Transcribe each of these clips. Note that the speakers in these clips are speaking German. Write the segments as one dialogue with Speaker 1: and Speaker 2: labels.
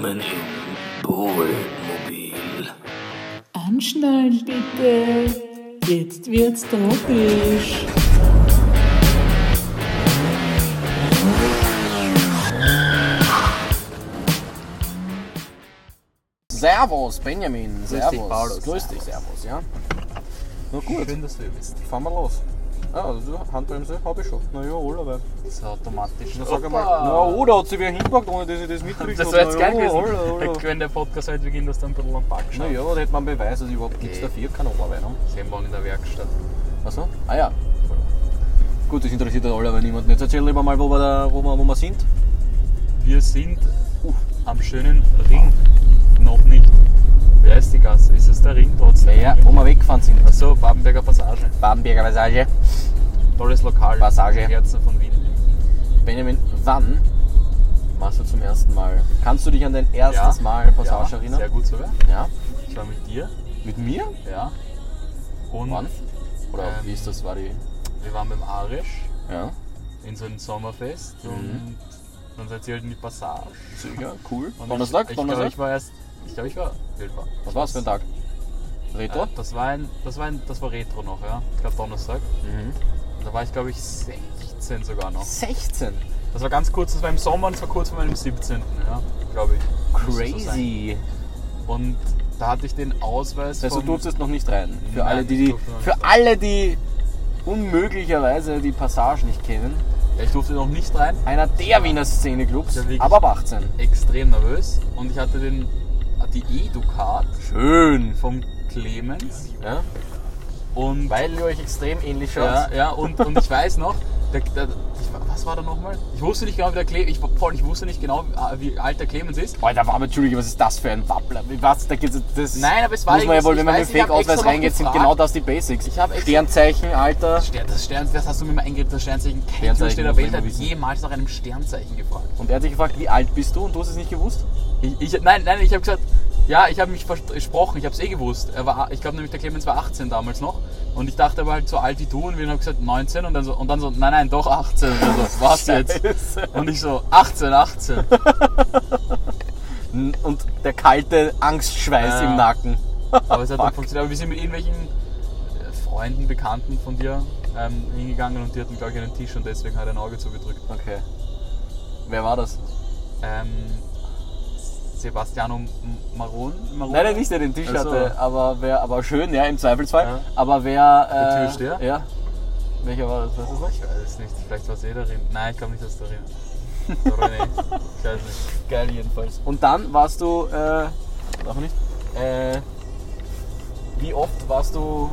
Speaker 1: Willkommen im Bohlmobil.
Speaker 2: Anschnallen bitte. Jetzt wird's tropisch.
Speaker 3: Servus, Benjamin. Servus.
Speaker 4: dich, Paulus.
Speaker 3: Grüß dich, Servus, ja. Na gut,
Speaker 4: Schön, dass du hier bist.
Speaker 3: fahren wir los. Ah, also Handbremse habe ich schon. Na ja, allerweil.
Speaker 4: Das ist automatisch.
Speaker 3: Na sag einmal, na oh, da hat sich wer hingepackt, ohne dass ich das mitkriege.
Speaker 4: Das wäre jetzt geil
Speaker 3: Na
Speaker 4: gewesen,
Speaker 3: holla, holla.
Speaker 4: wenn der Podcast halt beginnt, dass du ein bisschen am Park
Speaker 3: Na
Speaker 4: schaust.
Speaker 3: ja, da hätte man Beweis, dass ich überhaupt nichts dafür kann Oberwein haben.
Speaker 4: Sehen morgen in der Werkstatt.
Speaker 3: Achso? Ah ja. Gut, das interessiert halt alle, aber niemanden. Jetzt erzähl lieber mal, wo wir, da, wo wir, wo wir sind.
Speaker 4: Wir sind am schönen Ring. Noch nicht. Wer ist die Gasse? Ist es der Ring trotzdem?
Speaker 3: Ja, wo wir weggefahren sind.
Speaker 4: Achso, Babenberger Passage.
Speaker 3: Badenberger Passage.
Speaker 4: Tolles Lokal.
Speaker 3: Passage.
Speaker 4: Im Herzen von Wien.
Speaker 3: Benjamin, wann machst du zum ersten Mal? Kannst du dich an dein erstes Mal Passage
Speaker 4: ja,
Speaker 3: erinnern?
Speaker 4: Sehr gut sogar.
Speaker 3: Ja.
Speaker 4: Ich war mit dir.
Speaker 3: Mit mir?
Speaker 4: Ja. Und
Speaker 3: Wann? Oder
Speaker 4: Ähm,
Speaker 3: wie ist das? War die.
Speaker 4: wir waren beim Arisch
Speaker 3: Ja.
Speaker 4: in so einem Sommerfest.
Speaker 3: Mhm.
Speaker 4: Und dann seid ihr halt in die Passage.
Speaker 3: Sicher, cool.
Speaker 4: Und
Speaker 3: Donnerstag?
Speaker 4: Ich, ich
Speaker 3: Donnerstag?
Speaker 4: glaube, ich war erst. Ich glaube, ich war. Wie alt war.
Speaker 3: Was war's für ein Tag? Retro?
Speaker 4: Äh, das war ein, das war ein, das war Retro noch, ja. Ich glaube Donnerstag.
Speaker 3: Mhm.
Speaker 4: Da war ich glaube ich 16 sogar noch.
Speaker 3: 16.
Speaker 4: Das war ganz kurz, das war im Sommer und das war kurz vor meinem 17. Ja, glaube ich. Müsste so.
Speaker 3: Crazy.
Speaker 4: und da hatte ich den Ausweis.
Speaker 3: Also du durftest noch nicht rein. Für
Speaker 4: Nein,
Speaker 3: alle, die, die für
Speaker 4: rein.
Speaker 3: alle, die unmöglicherweise die Passage nicht kennen.
Speaker 4: Ja, ich durfte noch nicht rein.
Speaker 3: Einer der Wiener Szeneclubs, aber ab 18.
Speaker 4: Extrem nervös. Und ich hatte den, die Edu-Card
Speaker 3: Schön.
Speaker 4: vom Clemens.
Speaker 3: Ja?
Speaker 4: Und
Speaker 3: Weil ihr euch extrem ähnlich schaut.
Speaker 4: Ja, ja und, und ich weiß noch, der, der, was war da nochmal? Ich wusste nicht genau, wie der Clemens, ich, Paul, ich wusste nicht genau, wie alt der Clemens ist.
Speaker 3: Alter, war aber, Entschuldige, was ist das für ein Wappler? Was, da geht's, das
Speaker 4: Nein, aber es war
Speaker 3: muss man ja wohl, wenn man mit dem Fake-Ausweis reingeht, sind genau das die Basics.
Speaker 4: Ich hab extra-
Speaker 3: Sternzeichen, Alter.
Speaker 4: Stern, das, Stern, das hast du mir mal eingegeben, das Sternzeichen. Kein
Speaker 3: Sternzeichen
Speaker 4: Mensch der Welt hat jemals nach einem Sternzeichen gefragt.
Speaker 3: Und er hat dich gefragt, wie alt bist du und du hast es nicht gewusst?
Speaker 4: Ich, ich, nein, nein, ich habe gesagt, ja, ich habe mich versprochen, ich habe es eh gewusst. Er war, ich glaube nämlich, der Clemens war 18 damals noch. Und ich dachte, er war halt so alt wie du und wir haben gesagt 19 und dann so, und dann so nein, nein, doch 18. Und so, was jetzt? Und ich so, 18, 18.
Speaker 3: Und der kalte Angstschweiß
Speaker 4: Ja.
Speaker 3: im Nacken.
Speaker 4: Aber es hat dann funktioniert. Aber wir sind mit irgendwelchen äh, Freunden, Bekannten von dir ähm, hingegangen und die hatten, glaube ich, einen Tisch und deswegen hat er ein Auge zugedrückt.
Speaker 3: Okay. Wer war das?
Speaker 4: Ähm, Sebastiano Maron? Maron?
Speaker 3: Nein, nicht der den Tisch
Speaker 4: Ach so.
Speaker 3: hatte, aber wer, aber schön, ja, im Zweifelsfall.
Speaker 4: Ja.
Speaker 3: Aber wer. Äh,
Speaker 4: Der Türsteher?
Speaker 3: Ja. Welcher war das? Das noch?
Speaker 4: Ich weiß es nicht. Vielleicht war es eh darin. Nein, ich glaube nicht, dass es darin. Ich weiß nicht.
Speaker 3: Geil jedenfalls. Und dann warst du, äh, darf man nicht? Äh, wie oft warst du,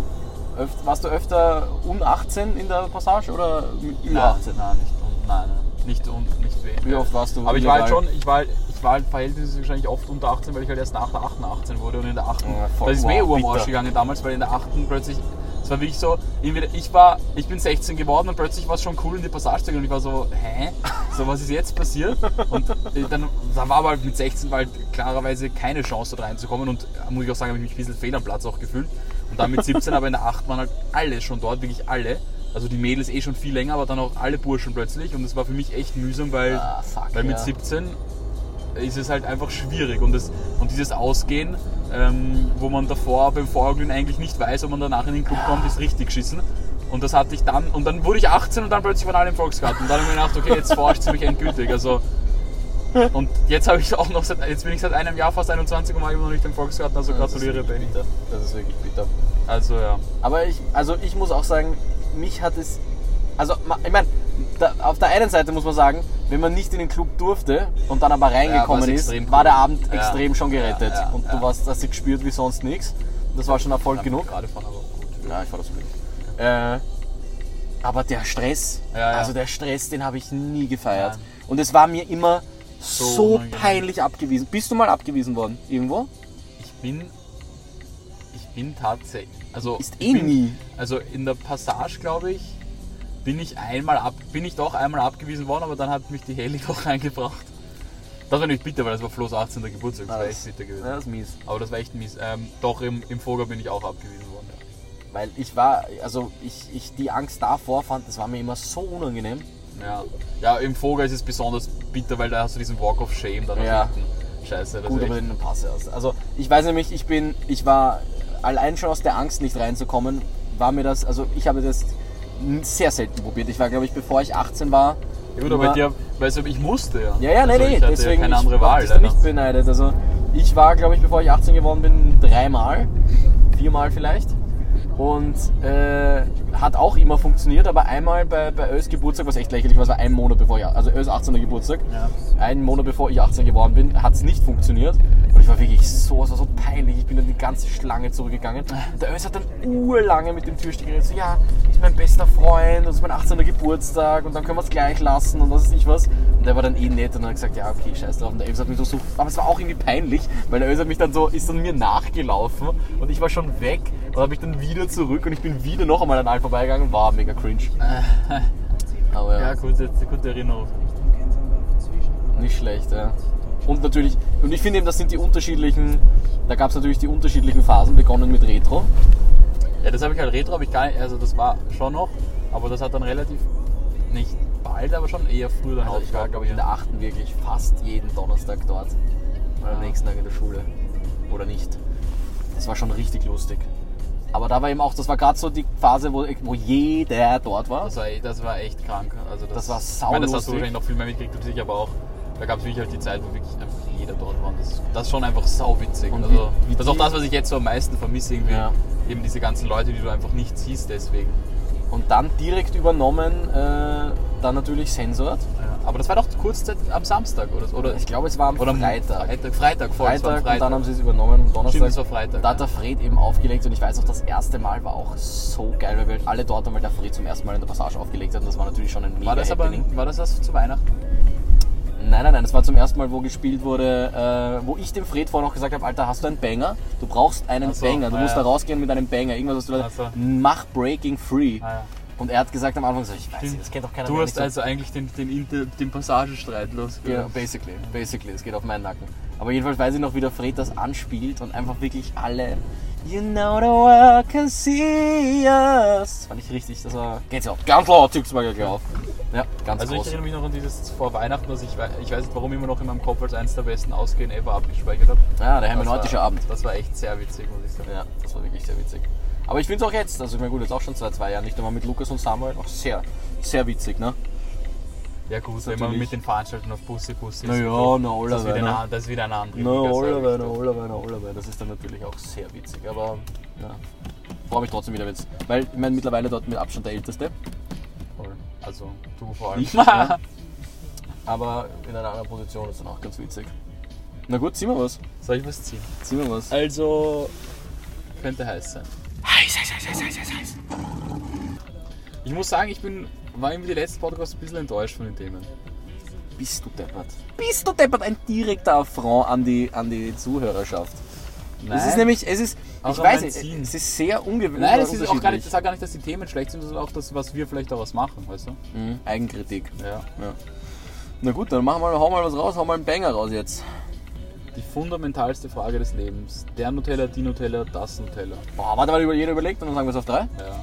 Speaker 3: öf warst du öfter un-18 in der Passage oder über
Speaker 4: Nein,
Speaker 3: 18?
Speaker 4: nein, nicht und nein, nein. Nicht und nicht wenig.
Speaker 3: Wie oft warst du
Speaker 4: Aber ich war halt schon, ich war, ich war halt verhältnismäßig wahrscheinlich oft unter 18, weil ich halt erst nach der 8. 18 wurde und in der 8.
Speaker 3: Ja, voll.
Speaker 4: das ist mir
Speaker 3: Wow, bitter.
Speaker 4: Arsch gegangen damals, weil in der 8. plötzlich, es war wirklich so, ich war, ich bin 16 geworden und plötzlich war es schon cool in die Passage zu gehen und ich war so, hä? So, was ist jetzt passiert? Und äh, dann, da war aber halt mit 16 war halt klarerweise keine Chance dort reinzukommen und äh, muss ich auch sagen, habe ich mich ein bisschen fehl am Platz auch gefühlt. Und dann mit 17, aber in der 8 waren halt alle schon dort, wirklich alle. Also die Mädels eh schon viel länger, aber dann auch alle Burschen plötzlich. Und das war für mich echt mühsam, weil,
Speaker 3: Ah, fuck,
Speaker 4: weil mit
Speaker 3: ja.
Speaker 4: 17 ist es halt einfach schwierig. Und, das, und dieses Ausgehen, ähm, wo man davor beim Vorglühen eigentlich nicht weiß, ob man danach in den Club kommt, ist richtig geschissen. Und das hatte ich dann, und dann wurde ich 18 und dann plötzlich waren alle im Volksgarten. Und dann habe ich mir gedacht, okay, jetzt verarscht sie mich endgültig. Also, und jetzt habe ich auch noch seit, jetzt bin ich seit einem Jahr fast 21 und war immer noch nicht im Volksgarten, also gratuliere
Speaker 3: ist wirklich
Speaker 4: Benny.
Speaker 3: Das ist wirklich bitter.
Speaker 4: Also ja.
Speaker 3: Aber ich, also ich muss auch sagen, mich hat es. Also, ich meine, auf der einen Seite muss man sagen, wenn man nicht in den Club durfte und dann aber reingekommen
Speaker 4: Ja,
Speaker 3: ist, war der Abend
Speaker 4: Ja.
Speaker 3: extrem schon gerettet.
Speaker 4: Ja,
Speaker 3: und du warst, hast dich gespürt wie sonst nichts. Das war schon Erfolg genug.
Speaker 4: Gerade fahren aber auch gut.
Speaker 3: Ja, ich war das Glück. Äh, aber der Stress, also der Stress, den habe ich nie gefeiert. Und es war mir immer so,
Speaker 4: So
Speaker 3: peinlich abgewiesen. Bist du mal abgewiesen worden? Irgendwo?
Speaker 4: Ich bin. Ich bin tatsächlich. Also,
Speaker 3: Ist eh
Speaker 4: bin,
Speaker 3: nie.
Speaker 4: Also in der Passage, glaube ich, bin ich einmal ab, bin ich doch einmal abgewiesen worden, aber dann hat mich die Heli doch reingebracht. Das war nicht bitter, weil das war Flo's 18. Geburtstag. Das
Speaker 3: Ah,
Speaker 4: war echt bitter gewesen.
Speaker 3: Ja, das ist mies.
Speaker 4: Aber das war echt mies. Ähm, doch im, im Vogel bin ich auch abgewiesen worden. Ja.
Speaker 3: Weil ich war, also ich, ich die Angst davor fand, das war mir immer so unangenehm.
Speaker 4: Ja. ja, im Vogel ist es besonders bitter, weil da hast du diesen Walk of Shame dann
Speaker 3: Ja.
Speaker 4: hinten. scheiße. Das
Speaker 3: gut,
Speaker 4: ist
Speaker 3: aber den Pass erst. Also ich weiß nämlich, ich bin, ich war allein schon aus der Angst nicht reinzukommen, war mir das, also ich habe das sehr selten probiert. Ich war, glaube ich, bevor ich 18 war.
Speaker 4: ja, gut, aber dir, weißt du, ich musste ja.
Speaker 3: Ja, ja, nee,
Speaker 4: also
Speaker 3: nee,
Speaker 4: ich hatte
Speaker 3: deswegen
Speaker 4: keine
Speaker 3: ich
Speaker 4: andere Wahl. leider.
Speaker 3: nicht beneidet. Also ich war, glaube ich, bevor ich 18 geworden bin, dreimal, viermal vielleicht. Und äh, hat auch immer funktioniert, aber einmal bei, bei Ös Geburtstag, was echt lächerlich war, es war ein Monat bevor ich, also Ös 18. Geburtstag,
Speaker 4: Ja.
Speaker 3: einen Monat bevor ich 18 geworden bin, hat es nicht funktioniert. Und ich war wirklich so, es war so peinlich. Ich bin dann die ganze Schlange zurückgegangen. Und der Ös hat dann urlange mit dem Türsteher geredet, so, ja, ist mein bester Freund, das ist mein 18. Geburtstag und dann können wir es gleich lassen und was weiß ich was. Und der war dann eh nett und hat gesagt, ja, okay, scheiß drauf. Und der Ös hat mich so, so, aber es war auch irgendwie peinlich, weil der Ös hat mich dann so, ist dann mir nachgelaufen und ich war schon weg und habe mich dann wieder zurück und ich bin wieder noch einmal an allen vorbeigegangen. War mega cringe. Aber ja.
Speaker 4: Ja, gute, gute Erinnerung.
Speaker 3: Nicht schlecht, ja. Und natürlich, und ich finde eben, das sind die unterschiedlichen, da gab es natürlich die unterschiedlichen Phasen, begonnen mit Retro.
Speaker 4: Ja, das habe ich halt Retro, habe ich gar nicht, also das war schon noch, aber das hat dann relativ, nicht bald, aber schon eher früher dann
Speaker 3: Also ich war, glaube ich, in der achten wirklich fast jeden Donnerstag dort. Oder am
Speaker 4: Ja.
Speaker 3: nächsten Tag in der Schule. Oder nicht. Das war schon richtig lustig. Aber da war eben auch, das war gerade so die Phase, wo, wo jeder dort war.
Speaker 4: Das war, e- das war echt krank. Also das,
Speaker 3: Das war
Speaker 4: Ich meine, das hast du wahrscheinlich noch viel mehr mitgekriegt als ich, aber auch, da gab es wirklich halt die Zeit, wo wirklich einfach jeder dort war. Und das, das ist schon einfach sauwitzig.
Speaker 3: Und
Speaker 4: Also,
Speaker 3: wie- wie
Speaker 4: das ist auch das, was ich jetzt so am meisten vermisse, irgendwie.
Speaker 3: Ja.
Speaker 4: Eben diese ganzen Leute, die du einfach nicht siehst, deswegen.
Speaker 3: Und dann direkt übernommen, äh, dann natürlich Censored.
Speaker 4: Aber das war doch kurzzeit am Samstag, oder? so, oder
Speaker 3: Ich glaube, es war am
Speaker 4: oder
Speaker 3: Freitag.
Speaker 4: Freitag, Freitag, voll, es am
Speaker 3: Freitag, und dann haben sie es übernommen am Donnerstag.
Speaker 4: Stimmt, das war Freitag,
Speaker 3: Da hat
Speaker 4: ja.
Speaker 3: der Fred eben aufgelegt und ich weiß auch, das erste Mal war auch so geil, weil wir alle dort haben, weil der Fred zum ersten Mal in der Passage aufgelegt hat und das war natürlich schon ein mega
Speaker 4: War das aber
Speaker 3: Happening.
Speaker 4: war das das zu Weihnachten?
Speaker 3: Nein, nein, nein, das war zum ersten Mal, wo gespielt wurde, äh, wo ich dem Fred vorher noch gesagt habe, Alter, hast du einen Banger? Du brauchst einen
Speaker 4: so,
Speaker 3: Banger, du
Speaker 4: ah,
Speaker 3: musst
Speaker 4: ja.
Speaker 3: da rausgehen mit einem Banger, irgendwas, was du
Speaker 4: so.
Speaker 3: mach Breaking Free.
Speaker 4: Ah, ja.
Speaker 3: Und er hat gesagt am Anfang so, ich weiß nicht, das kennt doch keiner
Speaker 4: Du hast
Speaker 3: Ich so,
Speaker 4: also eigentlich den, den, Inter- den Passagenstreit
Speaker 3: Ja,
Speaker 4: losgehört.
Speaker 3: basically, basically, es geht auf meinen Nacken. Aber jedenfalls weiß ich noch, wie der Fred das anspielt und einfach wirklich alle You know the world can see us. Das fand ich richtig, das war Gänsehaut. Ganz laut, gleich auf. Ja, ganz
Speaker 4: Also ich
Speaker 3: groß.
Speaker 4: erinnere mich noch an dieses vor Weihnachten, was ich, ich weiß nicht warum immer noch in meinem Kopf als eines der besten Ausgehen ever abgespeichert habe.
Speaker 3: Ja, der
Speaker 4: Das
Speaker 3: hermeneutische
Speaker 4: war-
Speaker 3: Abend.
Speaker 4: Das war echt sehr witzig, muss ich sagen.
Speaker 3: Ja, das war wirklich sehr witzig. Aber ich finde es auch jetzt, also ich meine gut, jetzt auch schon seit zwei Jahren, nicht einmal mit Lukas und Samuel, auch sehr, sehr witzig, ne?
Speaker 4: Ja gut, wenn man mit den Veranstaltungen auf Bussi Bussi ist,
Speaker 3: ja,
Speaker 4: so-
Speaker 3: na,
Speaker 4: das, ist wieder
Speaker 3: allerweil,
Speaker 4: eine, das ist wieder eine andere
Speaker 3: Na, allerweil, na, allerweil, na. Das ist dann natürlich auch sehr witzig, aber ja, freue mich trotzdem wieder, wenn's, weil ich meine mittlerweile dort mit Abstand der Älteste.
Speaker 4: Voll. Also du vor allem.
Speaker 3: Ja. Aber in einer anderen Position ist dann auch ganz witzig. Na gut, ziehen wir was.
Speaker 4: Soll ich was ziehen?
Speaker 3: Ziehen wir was.
Speaker 4: Also könnte heiß sein.
Speaker 3: Heiß, heiß, heiß, heiß, heiß, heiß, heiß.
Speaker 4: Ich muss sagen, ich bin, war irgendwie die letzten Podcasts ein bisschen enttäuscht von den Themen.
Speaker 3: Bist du deppert? Bist du deppert? Ein direkter Affront an die, an die Zuhörerschaft. Es ist nämlich, es ist,
Speaker 4: Auch
Speaker 3: ich weiß nicht, es ist sehr ungewöhnlich.
Speaker 4: Nein, das ist auch gar nicht, das sagt gar nicht, dass die Themen schlecht sind, sondern auch das, was wir vielleicht daraus machen, weißt du?
Speaker 3: Mhm, Eigenkritik.
Speaker 4: Ja.
Speaker 3: Ja. Na gut, dann machen wir, hau mal was raus, hau mal einen Banger raus jetzt.
Speaker 4: Die fundamentalste Frage des Lebens. Der Nutella, die Nutella, das Nutella.
Speaker 3: Boah, warte mal, über- jeder überlegt und dann sagen wir es auf drei.
Speaker 4: Ja.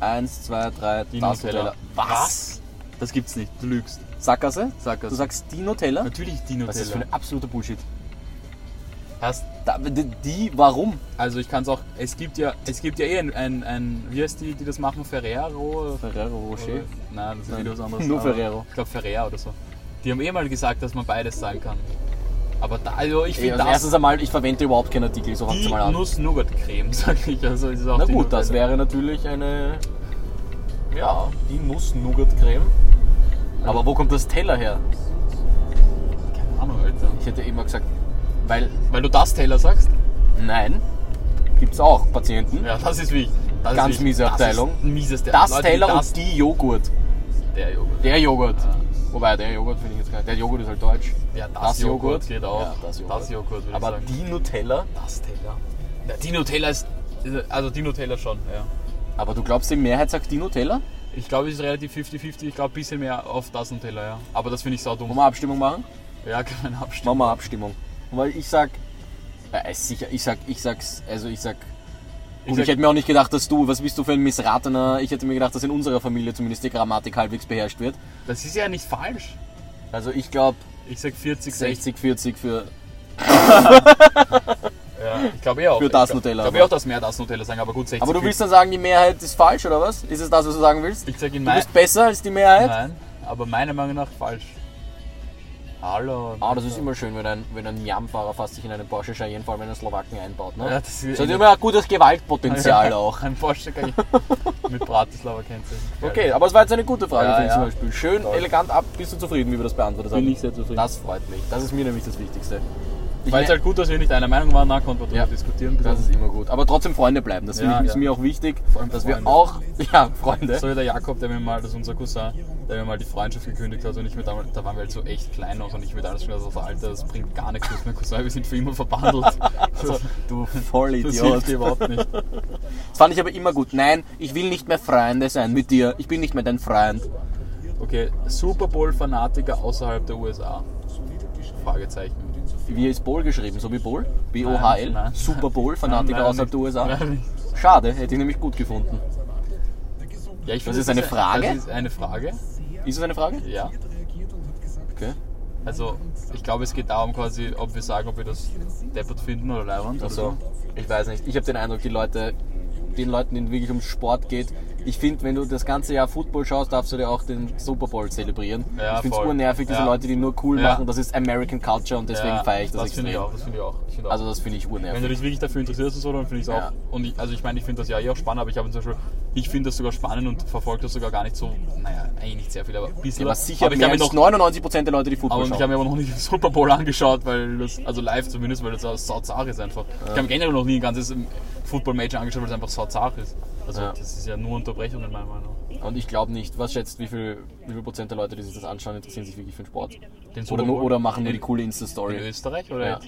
Speaker 3: Eins, zwei, drei,
Speaker 4: Die
Speaker 3: das
Speaker 4: Nutella.
Speaker 3: Was?
Speaker 4: Das gibt's nicht. Du lügst.
Speaker 3: Sackgasse?
Speaker 4: Sackgasse.
Speaker 3: Du sagst die Nutella?
Speaker 4: Natürlich die Nutella.
Speaker 3: Was ist das für ein absoluter Bullshit?
Speaker 4: Hast,
Speaker 3: Da, die, die, warum?
Speaker 4: also ich kann es auch. Es gibt ja, es gibt ja eh ein, ein, ein wie heißt die, die das machen? Ferrero?
Speaker 3: Ferrero Rocher.
Speaker 4: Nein, das ist wieder was anderes.
Speaker 3: nur Ferrero.
Speaker 4: Ich glaube Ferrero oder so. Die haben eh mal gesagt, dass man beides sagen kann. Aber da, also ich finde
Speaker 3: also
Speaker 4: das
Speaker 3: erstens einmal, ich verwende überhaupt keinen Artikel, so fangt's
Speaker 4: die
Speaker 3: mal an.
Speaker 4: Nuss-Nougat-Creme, sag ich. Also ist auch
Speaker 3: Na gut, das wäre natürlich eine. Ja, die Nuss-Nougat-Creme. Aber wo kommt das Teller her?
Speaker 4: Keine Ahnung, Alter.
Speaker 3: Ich hätte immer gesagt, weil.
Speaker 4: Weil du das Taylor sagst?
Speaker 3: Nein, gibt's auch Patienten.
Speaker 4: Ja, das ist wichtig. Das
Speaker 3: Ganz
Speaker 4: ist wichtig.
Speaker 3: miese
Speaker 4: Das
Speaker 3: Abteilung.
Speaker 4: ist ein mieses
Speaker 3: Das
Speaker 4: Leute,
Speaker 3: Teller
Speaker 4: das,
Speaker 3: und die Joghurt.
Speaker 4: Der Joghurt.
Speaker 3: Der Joghurt. Wobei, der Joghurt finde ich jetzt gar nicht. Der Joghurt ist halt deutsch.
Speaker 4: Ja, das, Joghurt, geht auch.
Speaker 3: Ja, das Joghurt.
Speaker 4: Das Joghurt, würde ich
Speaker 3: Aber
Speaker 4: sagen.
Speaker 3: die Nutella.
Speaker 4: Das Teller. Ja, die Nutella ist. Also die Nutella schon, ja.
Speaker 3: Aber du glaubst, die Mehrheit sagt die Nutella?
Speaker 4: Ich glaube, es ist relativ 50-50. Ich glaube, ein bisschen mehr auf das Nutella, ja. Aber das finde ich sau
Speaker 3: Wollen
Speaker 4: dumm.
Speaker 3: wir Abstimmung machen?
Speaker 4: Ja, keine Abstimmung.
Speaker 3: Machen wir Abstimmung. Weil ich sag. Ja, ist sicher, ich sag, ich sag's, also ich sag. Gut, ich,
Speaker 4: sag-
Speaker 3: hätte mir auch nicht gedacht, dass du, was bist du für ein missratener, ich hätte mir gedacht, dass in unserer Familie zumindest die Grammatik halbwegs beherrscht wird.
Speaker 4: Das ist ja nicht falsch.
Speaker 3: Also ich glaube
Speaker 4: Ich sag 40, 60.
Speaker 3: 60, 40 für
Speaker 4: Ja, ich glaube eh auch.
Speaker 3: Für das
Speaker 4: ich glaub-
Speaker 3: Nutella
Speaker 4: Ich glaube eh auch, dass mehr das Nutella sagen, aber gut, 60
Speaker 3: Aber du willst dann sagen, die Mehrheit ist falsch, oder was? Ist es das, was du sagen willst?
Speaker 4: Ich sage in
Speaker 3: Du bist besser als die Mehrheit?
Speaker 4: Nein, aber meiner Meinung nach falsch. Hallo.
Speaker 3: Ah, das ist immer schön, wenn ein, wenn ein Jam-Fahrer fast sich in einen Porsche Cayenne, vor allem in den Slowaken, einbaut. Ne?
Speaker 4: Ja, das ist-
Speaker 3: das hat immer ein gutes Gewaltpotenzial auch.
Speaker 4: Ein Porsche ich mit Bratislava Kennzeichen.
Speaker 3: Okay, aber es war jetzt eine gute Frage,
Speaker 4: Ja, ja.
Speaker 3: zum Beispiel. Schön,
Speaker 4: Toll.
Speaker 3: elegant ab. Bist du zufrieden, wie wir das beantwortet haben?
Speaker 4: Bin ich sehr zufrieden.
Speaker 3: Das freut mich. Das ist mir nämlich das Wichtigste. Ich
Speaker 4: Weil es
Speaker 3: mer-
Speaker 4: halt gut, dass wir nicht einer Meinung waren, nach konnten wir
Speaker 3: Ja.
Speaker 4: darüber diskutieren.
Speaker 3: das ist immer gut. Aber trotzdem Freunde bleiben. Das
Speaker 4: Ja,
Speaker 3: ich, ist
Speaker 4: ja.
Speaker 3: mir auch wichtig,
Speaker 4: allem
Speaker 3: dass wir
Speaker 4: Freunde.
Speaker 3: auch, ja, Freunde.
Speaker 4: So wie der Jakob, der mir mal, das ist unser Cousin, der mir mal die Freundschaft gekündigt hat und ich mir damals, da waren wir halt so echt klein noch und ich mir damals schon so, Alter, das bringt gar nichts, du bist mein Cousin, wir sind für immer verbandelt. Also,
Speaker 3: Du
Speaker 4: das
Speaker 3: Vollidiot.
Speaker 4: hilft dir überhaupt nicht.
Speaker 3: Das fand ich aber immer gut. Nein, ich will nicht mehr Freunde sein mit dir. Ich bin nicht mehr dein Freund.
Speaker 4: Okay, Super Bowl-Fanatiker außerhalb der USA? Fragezeichen.
Speaker 3: Wie ist Bowl geschrieben? So wie Bowl? B-O-H-L? Super Bowl, Fanatiker
Speaker 4: Nein, leider
Speaker 3: außerhalb der USA. Schade, hätte ich nämlich gut gefunden.
Speaker 4: Ja, ich
Speaker 3: Das
Speaker 4: finde,
Speaker 3: ist eine Frage?
Speaker 4: Das ist eine Frage,
Speaker 3: Ist es eine Frage?
Speaker 4: ja.
Speaker 3: Okay.
Speaker 4: Also, ich glaube, es geht darum quasi, ob wir sagen, ob wir das deppert finden oder leibend.
Speaker 3: Also, ich weiß nicht. Ich habe den Eindruck, die Leute, den Leuten, denen wirklich um Sport geht, ich finde, wenn du das ganze Jahr Football schaust, darfst du dir auch den Super Bowl zelebrieren.
Speaker 4: Ja,
Speaker 3: ich finde es urnervig, diese
Speaker 4: Ja.
Speaker 3: Leute, die nur cool
Speaker 4: Ja.
Speaker 3: machen. Das ist American Culture und deswegen
Speaker 4: Ja,
Speaker 3: feiere ich das,
Speaker 4: Das finde ich
Speaker 3: extrem.
Speaker 4: auch. Das finde ich auch. Ich finde auch.
Speaker 3: Also das finde ich
Speaker 4: Wenn du
Speaker 3: urnervig.
Speaker 4: dich wirklich dafür interessierst und so, dann finde ich es auch.
Speaker 3: Ja.
Speaker 4: Und ich, also ich meine, ich finde das ja eh auch spannend, aber ich habe zum Beispiel, ich finde das sogar spannend und verfolge das sogar gar nicht so, naja, eigentlich nicht sehr viel, aber ein bisschen.
Speaker 3: Aber sicher
Speaker 4: aber ich
Speaker 3: mehr als
Speaker 4: noch,
Speaker 3: 99% der Leute, die Football
Speaker 4: aber ich
Speaker 3: schauen.
Speaker 4: habe mir aber noch nicht den Super Bowl angeschaut, weil das, also live zumindest, weil das auch sauzart ist einfach. Ich habe generell noch nie ein ganzes Football-Match angeschaut, weil es einfach sauzart ist. Also
Speaker 3: Ja.
Speaker 4: das ist ja nur Unterbrechung in meiner Meinung.
Speaker 3: Und ich glaube nicht, was schätzt, wie viel, wie viel Prozent der Leute, die sich das anschauen, interessieren sich wirklich für den Sport?
Speaker 4: Den
Speaker 3: Oder, nur, oder machen nur die
Speaker 4: In-
Speaker 3: coole
Speaker 4: In
Speaker 3: Insta-Story,
Speaker 4: Österreich oder
Speaker 3: Ja.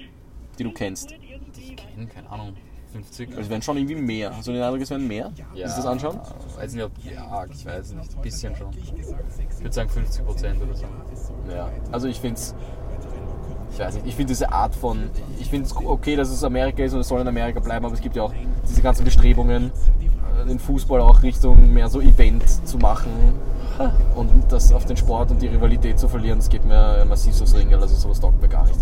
Speaker 3: die du kennst.
Speaker 4: Die ich kenne, keine Ahnung. 50?
Speaker 3: Also es werden schon irgendwie mehr. Hast du den Eindruck, es werden mehr, die sich das anschauen?
Speaker 4: Weiß nicht, ob, ja, ich weiß nicht, ein bisschen schon. Ich würde sagen 50 Prozent oder so.
Speaker 3: Ja, also ich finde es, ich weiß nicht, ich finde diese Art von, ich finde es okay, dass es Amerika ist und es soll in Amerika bleiben, aber es gibt ja auch diese ganzen Bestrebungen, den Fußball auch Richtung mehr so Event zu machen und das auf den Sport und die Rivalität zu verlieren, das geht mir massiv aufs Ringel, also sowas taugt mir gar nicht.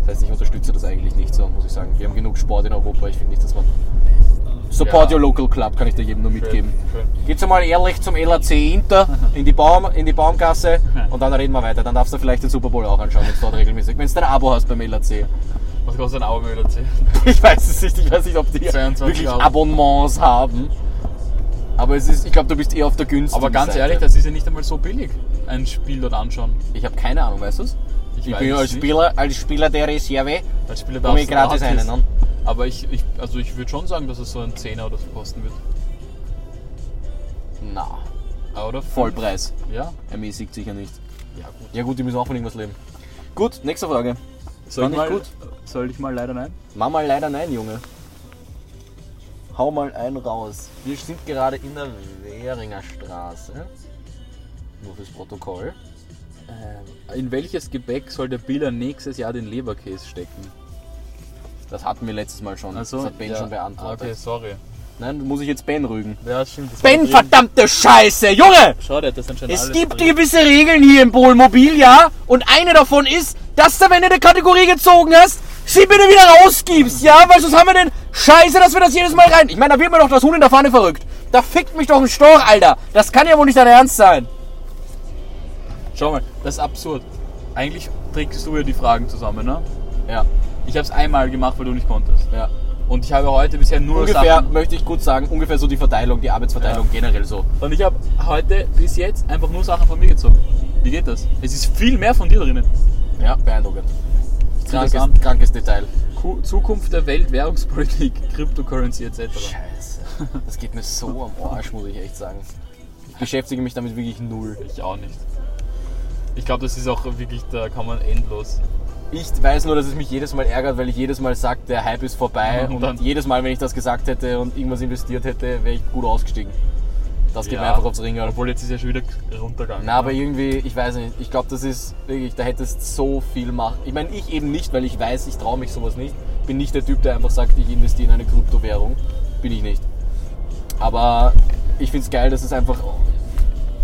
Speaker 3: Das heißt, ich unterstütze das eigentlich nicht so, muss ich sagen. Wir haben genug Sport in Europa, ich finde nicht, dass man... Support
Speaker 4: Ja.
Speaker 3: your local club, kann ich dir jedem nur mitgeben.
Speaker 4: schön.
Speaker 3: Geht's einmal ehrlich zum LAC Inter in die, Baum, in die Baumgasse und dann reden wir weiter. Dann darfst du vielleicht den Super Bowl auch anschauen, wenn du dort regelmäßig, wenn du dein Abo hast beim LAC.
Speaker 4: Was kostet ein Augenöl erzählen?
Speaker 3: Ich weiß es nicht, ich weiß nicht, ob die
Speaker 4: 22
Speaker 3: wirklich
Speaker 4: Euro.
Speaker 3: Abonnements haben. Aber es ist, ich glaube, du bist eher auf der günstigen
Speaker 4: Aber ganz
Speaker 3: Seite.
Speaker 4: ehrlich, das ist ja nicht einmal so billig, ein Spiel dort anschauen.
Speaker 3: Ich habe keine Ahnung, weißt du es?
Speaker 4: Ich
Speaker 3: Ich bin als. Spieler, als Spieler der Reserve,
Speaker 4: Als Spieler
Speaker 3: komme ich gratis rein. Ne?
Speaker 4: Aber ich, ich, also ich würde schon sagen, dass es so ein Zehner oder so kosten wird.
Speaker 3: Na,
Speaker 4: Ah, Oder?
Speaker 3: Vollpreis.
Speaker 4: Ja?
Speaker 3: Ermäßigt sicher nicht.
Speaker 4: Ja, gut.
Speaker 3: Ja gut, die müssen auch von irgendwas leben. Gut, nächste Frage.
Speaker 4: Soll ich mal,
Speaker 3: gut.
Speaker 4: soll ich mal leider nein?
Speaker 3: Mach mal leider nein, Junge. Hau mal einen raus. Wir sind gerade in der Währinger Straße. Nur fürs Protokoll.
Speaker 4: Ähm, in welches Gebäck soll der Biller nächstes Jahr den Leberkäse stecken?
Speaker 3: Das hatten wir letztes Mal schon.
Speaker 4: Also,
Speaker 3: das hat Ben
Speaker 4: ja.
Speaker 3: schon beantwortet.
Speaker 4: Okay, sorry.
Speaker 3: Nein, muss ich jetzt Ben rügen.
Speaker 4: Ja, stimmt.
Speaker 3: Ben, verdammte Scheiße! Junge!
Speaker 4: Schau, der hat das anscheinend
Speaker 3: Es gibt
Speaker 4: drin.
Speaker 3: gewisse Regeln hier im Bohlmobil, ja? Und eine davon ist, dass du, wenn du eine Kategorie gezogen hast, sie bitte wieder rausgibst, ja? Weil sonst haben wir den Scheiße, dass wir das jedes Mal rein. Ich meine, da wird mir doch das Huhn in der Pfanne verrückt. Da fickt mich doch ein Storch, Alter. Das kann ja wohl nicht dein Ernst sein.
Speaker 4: Schau mal, das ist absurd. Eigentlich trägst du ja die Fragen zusammen, ne?
Speaker 3: Ja,
Speaker 4: Ich habe es einmal gemacht, weil du nicht konntest.
Speaker 3: ja.
Speaker 4: Und ich habe heute bisher nur
Speaker 3: Ungefähr,
Speaker 4: Sachen...
Speaker 3: möchte ich kurz sagen, ungefähr so die Verteilung, die Arbeitsverteilung generell so.
Speaker 4: Und ich habe heute bis jetzt einfach nur Sachen von mir gezogen. Wie geht das? Es ist viel mehr von dir drinnen.
Speaker 3: Ja, beeindruckend. Krankes,
Speaker 4: an.
Speaker 3: krankes Detail.
Speaker 4: Ku- Zukunft der Welt, Währungspolitik, Cryptocurrency etc.
Speaker 3: Scheiße. Das geht mir so am Arsch, muss ich echt sagen. Ich beschäftige mich damit wirklich null.
Speaker 4: Ich auch nicht. Ich glaube, das ist auch wirklich, da kann man endlos.
Speaker 3: Ich weiß nur, dass es mich jedes Mal ärgert, weil ich jedes Mal sage, der Hype ist vorbei.
Speaker 4: Und
Speaker 3: Und,
Speaker 4: dann-
Speaker 3: jedes Mal, wenn ich das gesagt hätte und irgendwas investiert hätte, wäre ich gut ausgestiegen. Das geht mir einfach aufs Ringel.
Speaker 4: Obwohl jetzt ist ja schon wieder runtergegangen.
Speaker 3: Na, aber irgendwie, ich weiß nicht, ich glaube, das ist wirklich, da hättest so viel machen. Ich meine, ich eben nicht, weil ich weiß, ich traue mich sowas nicht. Bin nicht der Typ, der einfach sagt, ich investiere in eine Kryptowährung. Bin ich nicht. Aber ich finde es geil, dass es einfach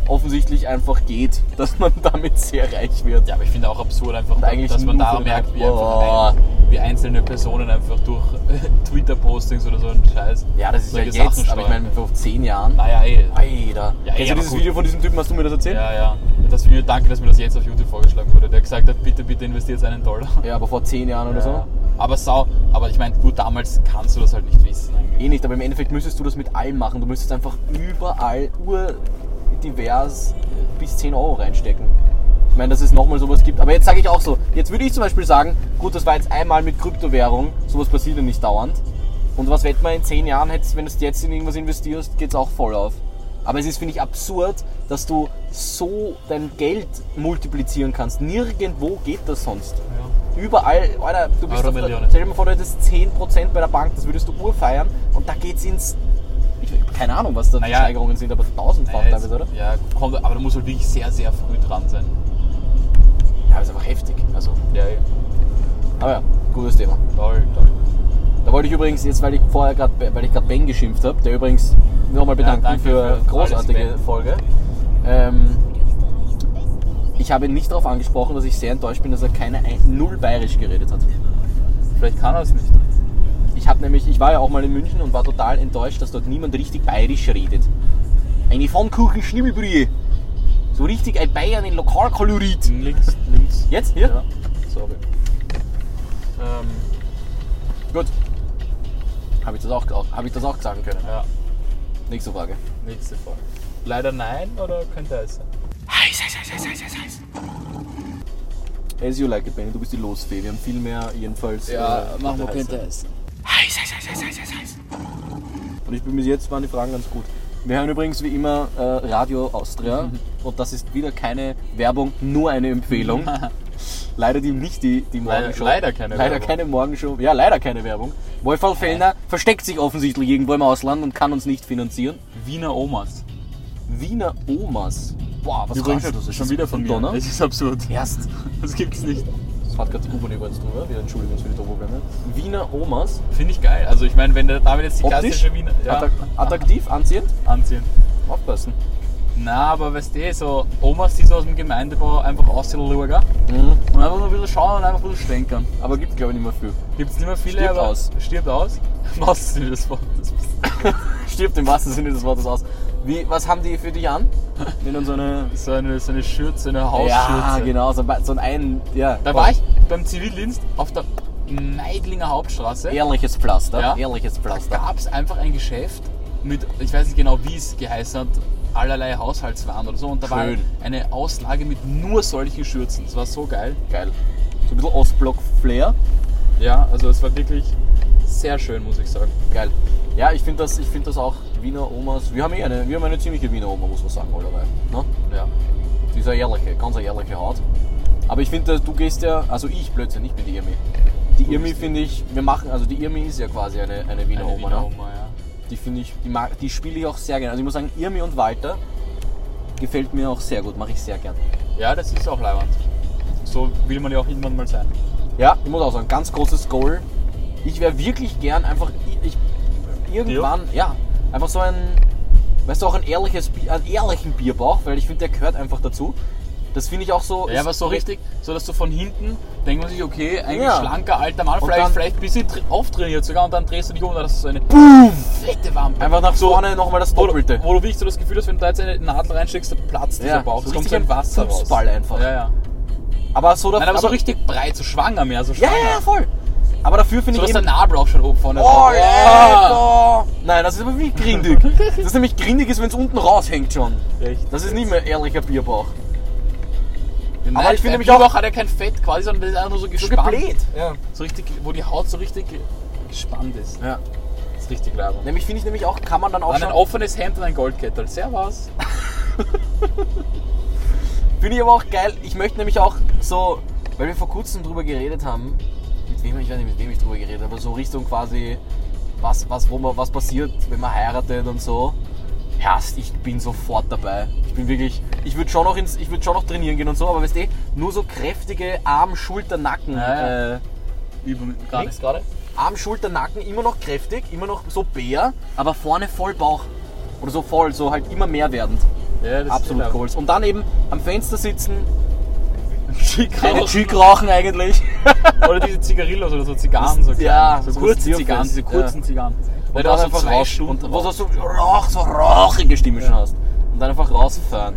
Speaker 3: offensichtlich einfach geht, dass man damit sehr reich wird.
Speaker 4: Ja, aber ich finde auch absurd einfach, dass man da merkt, wie einfach
Speaker 3: Boah.
Speaker 4: Wie einzelne Personen einfach durch Twitter-Postings oder so einen Scheiß.
Speaker 3: Ja, das ist ja jetzt,
Speaker 4: Sachen
Speaker 3: aber ich meine, vor zehn Jahren.
Speaker 4: Naja, eh.
Speaker 3: Alter.
Speaker 4: Ja,
Speaker 3: Kennst
Speaker 4: eh,
Speaker 3: du
Speaker 4: aber
Speaker 3: dieses
Speaker 4: gut.
Speaker 3: Video von diesem Typen, hast du mir das erzählt?
Speaker 4: Ja, ja. Das, danke, dass mir das jetzt auf YouTube vorgeschlagen wurde. Der gesagt hat, bitte, bitte investiert einen Dollar.
Speaker 3: Ja, aber vor zehn Jahren oder so.
Speaker 4: Ja. Aber sau, aber ich meine, gut, damals kannst du das halt nicht wissen eigentlich.
Speaker 3: Eh nicht, aber im Endeffekt müsstest du das mit allem machen. Du müsstest einfach überall urdivers bis 10 Euro reinstecken. Ich meine, dass es nochmal sowas gibt. Aber jetzt sage ich auch so, jetzt würde ich zum Beispiel sagen, gut, das war jetzt einmal mit Kryptowährung, sowas passiert ja nicht dauernd. Und was wett man in 10 Jahren wenn du jetzt in irgendwas investierst, geht es auch voll auf. Aber es ist, finde ich, absurd, dass du so dein Geld multiplizieren kannst. Nirgendwo geht das sonst. Überall, Alter, du bist
Speaker 4: Euro
Speaker 3: auf
Speaker 4: Millionen.
Speaker 3: stell dir mal vor, du hättest 10% bei der Bank, das würdest du urfeiern und da geht's ins, ich, keine Ahnung, was da die
Speaker 4: Naja.
Speaker 3: Steigerungen sind, aber tausendfach
Speaker 4: Ja,
Speaker 3: teilweise, oder?
Speaker 4: Ja, kommt, aber du musst halt wirklich sehr, sehr früh dran sein.
Speaker 3: Ja, ist einfach heftig. Also,
Speaker 4: Ja, eh.
Speaker 3: aber ja, gutes Thema.
Speaker 4: toll, toll.
Speaker 3: Da wollte ich übrigens jetzt, weil ich vorher gerade, weil ich gerade Ben geschimpft habe, der übrigens nochmal bedanken
Speaker 4: danke
Speaker 3: für
Speaker 4: für
Speaker 3: großartige. Folge. Ähm, ich habe ihn nicht darauf angesprochen, dass ich sehr enttäuscht bin, dass er keine ein, null bayerisch geredet hat.
Speaker 4: Vielleicht kann er es nicht.
Speaker 3: Ich habe nämlich, ich war ja auch mal in München und war total enttäuscht, dass dort niemand richtig bayerisch redet. Eine Pfannkuchen Schnibbelbrühe. So richtig ein Bayern in Lokalkolorit.
Speaker 4: Links, links.
Speaker 3: Jetzt? Hier?
Speaker 4: Ja, sorry.
Speaker 3: Ähm, gut. Habe ich, das auch- hab ich das auch sagen können?
Speaker 4: Ja,
Speaker 3: Nächste Frage.
Speaker 4: nächste Frage. Leider nein oder könnte es sein?
Speaker 3: Heiß, heiß, heiß, heiß, heiß, heiß, heiß. As you like it, Benny, du bist die Losfee. Wir haben viel mehr, jedenfalls. äh, auf der Heiße.
Speaker 4: es.
Speaker 3: Heiß, heiß, heiß, heiß, heiß, heiß. Und ich bin bis jetzt waren die Fragen ganz gut. Wir hören übrigens wie immer äh, Radio Austria und das ist wieder keine Werbung, nur eine Empfehlung. leider die nicht die, die Morgenshow.
Speaker 4: leider keine
Speaker 3: Leider
Speaker 4: Werbung.
Speaker 3: keine Morgenshow. Ja, leider keine Werbung. Wolfgang Fellner versteckt sich offensichtlich irgendwo im Ausland und kann uns nicht finanzieren.
Speaker 4: Wiener Omas.
Speaker 3: Wiener Omas. Boah, was
Speaker 4: Übrigens, das
Speaker 3: das?
Speaker 4: ist schon wieder von mir.
Speaker 3: Donner?
Speaker 4: Es ist absurd.
Speaker 3: Erst.
Speaker 4: Das gibt's nicht.
Speaker 3: Das hat gerade U-Bahn übrigens drüber. Wir entschuldigen uns für die Probleme. Wiener Omas.
Speaker 4: Finde ich geil. Also ich meine, wenn der David jetzt die
Speaker 3: Optisch?
Speaker 4: klassische Wiener ja,
Speaker 3: attraktiv, anziehend.
Speaker 4: anziehen.
Speaker 3: Aufpassen.
Speaker 4: Na, aber weißt du, so Omas, die so aus dem Gemeindebau einfach aussehen schauen
Speaker 3: Mhm.
Speaker 4: und einfach nur ein bisschen schauen und einfach ein bisschen schwenkern.
Speaker 3: Aber gibt glaube ich nicht mehr viel.
Speaker 4: Gibt es nicht mehr viele,
Speaker 3: Stirbt aus.
Speaker 4: Stirbt aus? Was ist denn das Wort? Das
Speaker 3: Stirbt im wahrsten Sinne des Wortes aus. Wie, was haben die für dich an? Wenn so eine.
Speaker 4: so eine, so eine Schürze, eine Hausschürze.
Speaker 3: Ja, genau, so, ein- so ein- ein. Ja,
Speaker 4: Da war ich beim Zivildienst auf der Meidlinger Hauptstraße.
Speaker 3: Ehrliches Pflaster.
Speaker 4: Ja.
Speaker 3: Ehrliches
Speaker 4: Da
Speaker 3: Pflaster.
Speaker 4: gab es einfach ein Geschäft mit, ich weiß nicht genau, wie es geheißen hat, allerlei Haushaltswaren oder so. Und da war
Speaker 3: Schön.
Speaker 4: eine Auslage mit nur solchen Schürzen. Das war so geil.
Speaker 3: Geil. So ein bisschen Ostblock-Flair.
Speaker 4: Ja, also es war wirklich sehr schön, muss ich sagen.
Speaker 3: Geil. Ja, ich finde das, ich find das auch Wiener Omas. Wir haben eh eine, wir haben eine ziemliche Wiener Oma, muss man sagen, allerweil. Ne?
Speaker 4: Ja.
Speaker 3: Die ist eine ehrliche, ganz eine ehrliche Haut. Aber ich finde, du gehst ja, also ich Blödsinn, nicht mit der Irmi. Die Irmi finde ich, wir machen, also die Irmi ist ja quasi eine, eine Wiener
Speaker 4: Eine
Speaker 3: Oma.
Speaker 4: Wiener
Speaker 3: ne?
Speaker 4: Oma, ja.
Speaker 3: Die finde ich, die, mag- die spiele ich auch sehr gerne. Also ich muss sagen, Irmi und Walter gefällt mir auch sehr gut, mache ich sehr gern.
Speaker 4: Ja, das ist auch leibend. So will man ja auch irgendwann mal sein.
Speaker 3: Ja, ich muss auch sagen, ganz großes Goal. Ich wäre wirklich gern einfach, ich, irgendwann, ja, einfach so ein, weißt du, auch ein ehrliches, einen ehrlichen Bierbauch, weil ich finde, der gehört einfach dazu. Das finde ich auch so.
Speaker 4: Ja, aber so richtig, so dass du von hinten denkt man sich, okay, ein
Speaker 3: Ja.
Speaker 4: schlanker alter Mann,
Speaker 3: Und
Speaker 4: vielleicht,
Speaker 3: dann-
Speaker 4: vielleicht ein bisschen tra- auftrainiert sogar und dann drehst du dich um und dann hast du so eine
Speaker 3: Boom!
Speaker 4: fette Wampe.
Speaker 3: Einfach nach
Speaker 4: so,
Speaker 3: vorne nochmal das
Speaker 4: wo,
Speaker 3: Doppelte.
Speaker 4: wo du wirklich so das Gefühl hast, wenn du da jetzt eine Nadel reinsteckst, dann platzt dieser
Speaker 3: Ja,
Speaker 4: Bauch.
Speaker 3: so
Speaker 4: Es kommt so ein Wasser raus.
Speaker 3: Fußball einfach.
Speaker 4: Ja, ja.
Speaker 3: Aber so,
Speaker 4: Nein, aber so richtig breit, so schwanger mehr, so schwanger.
Speaker 3: ja, ja, voll. Aber dafür finde
Speaker 4: So
Speaker 3: ich
Speaker 4: der
Speaker 3: eben.
Speaker 4: Nabel auch schon oben vorne
Speaker 3: Oh,
Speaker 4: drauf-
Speaker 3: Alter! Nein, das ist aber wie grindig. Das ist nämlich grindig, ist, wenn es unten raushängt schon.
Speaker 4: Echt?
Speaker 3: Das ist nicht mehr ehrlicher Bierbauch.
Speaker 4: Nein,
Speaker 3: Aber ich finde nämlich auch-
Speaker 4: hat ja kein Fett quasi, sondern das ist einfach nur so
Speaker 3: So
Speaker 4: gespannt.
Speaker 3: gebläht. Ja.
Speaker 4: So richtig, wo die Haut so richtig gespannt ist.
Speaker 3: ja.
Speaker 4: Das ist richtig leibend.
Speaker 3: Nämlich finde ich nämlich auch, kann man dann auch
Speaker 4: Dann ein offenes Hemd und ein Goldkettel. Servus.
Speaker 3: Finde ich aber auch geil. Ich möchte nämlich auch so, weil wir vor kurzem drüber geredet haben, wem, ich weiß nicht, mit wem ich drüber geredet habe, aber so Richtung quasi, was, was, wo man, was passiert, wenn man heiratet und so. Herrst, ich bin sofort dabei. Ich bin wirklich, ich würde schon noch ins, ich würde schon noch trainieren gehen und so, aber weißt du, nur so kräftige Arm, Schulter, Nacken,
Speaker 4: Ja, ja.
Speaker 3: Äh,
Speaker 4: gar nichts gerade.
Speaker 3: Arm, Schulter, Nacken, immer noch kräftig, immer noch so Bär, aber vorne voll Bauch. Oder so voll, so halt immer mehr werdend.
Speaker 4: Ja, das
Speaker 3: Absolut cool. Und dann eben am Fenster sitzen, Keine Chick rauchen eigentlich.
Speaker 4: Oder diese Zigarillos oder so Zigarren. So,
Speaker 3: Ja,
Speaker 4: so
Speaker 3: so
Speaker 4: kurze. Zigarren, diese kurzen
Speaker 3: Ja.
Speaker 4: Zigarren. Weil du hast
Speaker 3: einfach
Speaker 4: zwei
Speaker 3: raus
Speaker 4: Stunden
Speaker 3: und wo du so rauch, so rauchige Stimme schon hast. Und dann einfach rausfahren,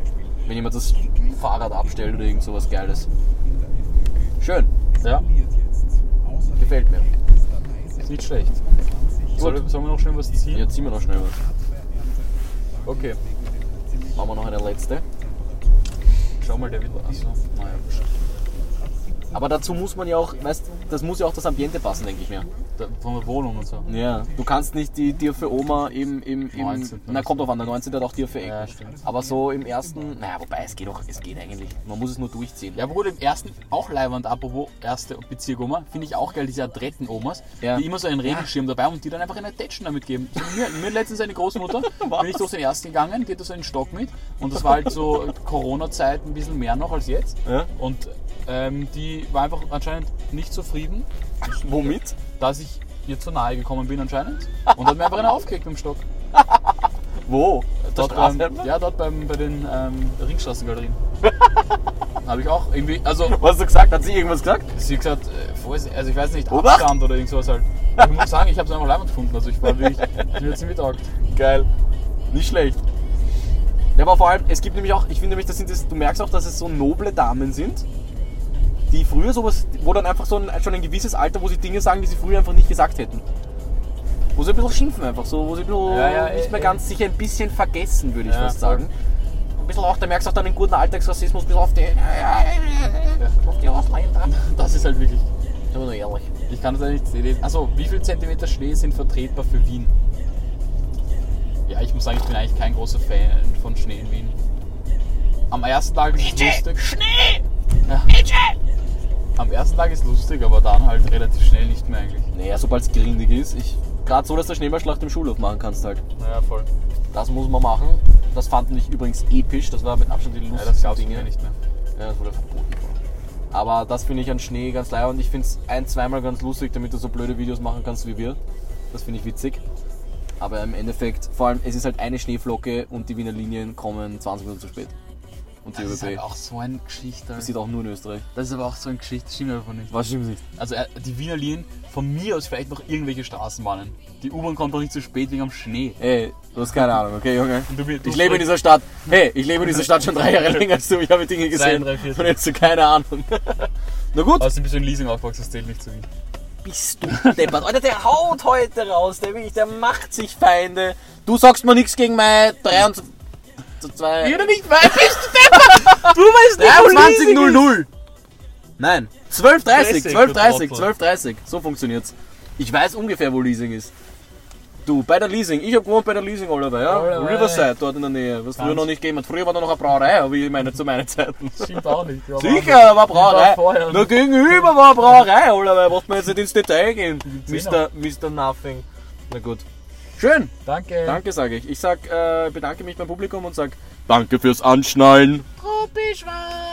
Speaker 3: wenn jemand das Fahrrad abstellt oder irgend sowas Geiles. Schön,
Speaker 4: Ja,
Speaker 3: gefällt mir.
Speaker 4: ist nicht schlecht. Soll, sollen wir noch schnell was ziehen?
Speaker 3: Jetzt ziehen wir noch schnell was.
Speaker 4: Okay.
Speaker 3: Machen wir noch eine letzte.
Speaker 4: Schau mal, der wird.
Speaker 3: Aber dazu muss man ja auch, weißt das muss ja auch das Ambiente passen, denke ich mir.
Speaker 4: Da- Von der Wohnung und so.
Speaker 3: Ja, du kannst nicht die dir für Oma im, im, im
Speaker 4: 19.
Speaker 3: na kommt drauf an, der 19. hat auch dir für Ecken.
Speaker 4: Ja.
Speaker 3: Aber so im ersten, naja, wobei es geht auch, es geht eigentlich. Man muss es nur durchziehen.
Speaker 4: Ja, wurde im ersten auch Leiwand, apropos erste Bezirk-Oma, finde ich auch geil, diese Adretten-Omas,
Speaker 3: Ja.
Speaker 4: die immer so einen Regenschirm dabei haben und die dann einfach eine Tätschen damit geben. Mir, mir letztens eine Großmutter, bin ich durch den ersten gegangen, geht da so einen Stock mit und das war halt so Corona-Zeit ein bisschen mehr noch als jetzt.
Speaker 3: Ja.
Speaker 4: Und ähm, die war einfach anscheinend nicht zufrieden,
Speaker 3: Womit?
Speaker 4: dass ich ihr zu nahe gekommen bin anscheinend und hat mir einfach eine aufgekriegt mit dem Stock.
Speaker 3: Wo?
Speaker 4: Dort beim, ja, dort beim, bei den ähm, Ringstraßengalerien. Habe ich auch irgendwie, also
Speaker 3: Was hast du gesagt? Hat sie irgendwas gesagt?
Speaker 4: Sie hat gesagt, äh, also ich weiß nicht,
Speaker 3: Obacht!
Speaker 4: Abstand oder irgend sowas halt. Ich muss sagen, ich habe es einfach leibend gefunden. Also ich war wirklich, ich bin jetzt ziemlich taugt.
Speaker 3: Geil. Nicht schlecht. Ja, aber vor allem, es gibt nämlich auch, ich finde nämlich, das sind das, du merkst auch, dass es so noble Damen sind, die früher sowas, wo dann einfach so ein, schon ein gewisses Alter, wo sie Dinge sagen, die sie früher einfach nicht gesagt hätten. Wo sie ein bisschen schimpfen einfach so, wo sie ein bisschen
Speaker 4: Ja, ja,
Speaker 3: nicht mehr
Speaker 4: äh,
Speaker 3: ganz sicher ein bisschen vergessen, würde ich
Speaker 4: Ja,
Speaker 3: fast sagen. Ein bisschen auch, da merkst du auch dann den guten Alltagsrassismus bis auf die, auf die Ausländer.
Speaker 4: Das ist halt wirklich.
Speaker 3: Aber nur ehrlich.
Speaker 4: Ich kann das ja nicht sehen. Also, wie viel Zentimeter Schnee sind vertretbar für Wien? Ja, ich muss sagen, ich bin eigentlich kein großer Fan von Schnee in Wien. Am ersten Tag ist es lustig. Schnee! Ja. Tag ist lustig, aber dann halt relativ schnell nicht mehr eigentlich.
Speaker 3: Naja, sobald es grindig ist, ich, gerade so, dass du Schneeballschlacht im Schulhof machen kannst halt.
Speaker 4: Naja, voll.
Speaker 3: Das muss man machen. Das fand ich übrigens episch. Das war mit Abstand die
Speaker 4: Ja,
Speaker 3: lustigsten
Speaker 4: das gab's
Speaker 3: Dinge.
Speaker 4: mir nicht mehr.
Speaker 3: Ja, das wurde verboten. Aber das finde ich an Schnee ganz leid und ich finde es ein-, zweimal ganz lustig, damit du so blöde Videos machen kannst wie wir. Das finde ich witzig. Aber im Endeffekt, vor allem, es ist halt eine Schneeflocke und die Wiener Linien kommen 20 Minuten zu spät. Und die
Speaker 4: Das ist halt
Speaker 3: ÖBB.
Speaker 4: auch so eine Geschichte.
Speaker 3: Das sieht auch nur in Österreich.
Speaker 4: Das ist aber auch so eine Geschichte, das stimmt einfach nicht.
Speaker 3: Was stimmt nicht?
Speaker 4: Also äh, die Wiener Linien, von mir aus vielleicht noch irgendwelche Straßenbahnen. Die U-Bahn kommt doch nicht zu spät wegen am Schnee.
Speaker 3: Ey, du hast keine Ahnung, okay, Junge?
Speaker 4: Du
Speaker 3: Ich lebe in dieser Stadt. Hey, ich lebe in dieser Stadt schon drei Jahre länger als du. Ich habe Dinge gesehen. Und jetzt so keine Ahnung. Na gut.
Speaker 4: Bist du in Leasing aufgewachsen, das zählt nicht zu Wien.
Speaker 3: bist du deppert. Alter, der haut heute raus, der, der macht sich Feinde. Du sagst mir nichts gegen mein 23... Zwei,
Speaker 4: nicht weißt, du weißt
Speaker 3: 23.00. Nein, 12.30,
Speaker 4: 30,
Speaker 3: 12.30,
Speaker 4: du
Speaker 3: 12.30. So funktioniert's. Ich weiß ungefähr, wo Leasing ist. Du, bei der Leasing. Ich hab gewohnt bei der Leasing, Oliver, ja?
Speaker 4: Oliver,
Speaker 3: Riverside, dort in der Nähe. Was früher noch nicht gegeben hat. Früher war da noch eine Brauerei, aber ich meine zu meinen Zeiten.
Speaker 4: Stimmt auch nicht. Ja,
Speaker 3: Sicher, war Brauerei.
Speaker 4: war.
Speaker 3: Nur gegenüber war eine Brauerei, Oliver. Braucht man jetzt nicht ins Detail gehen. Mr. Mr. Nothing. Na gut. Schön.
Speaker 4: Danke.
Speaker 3: Danke, sage ich. Ich sag, äh, bedanke mich beim Publikum und sag Danke fürs Anschnallen.
Speaker 2: Tropisch warm.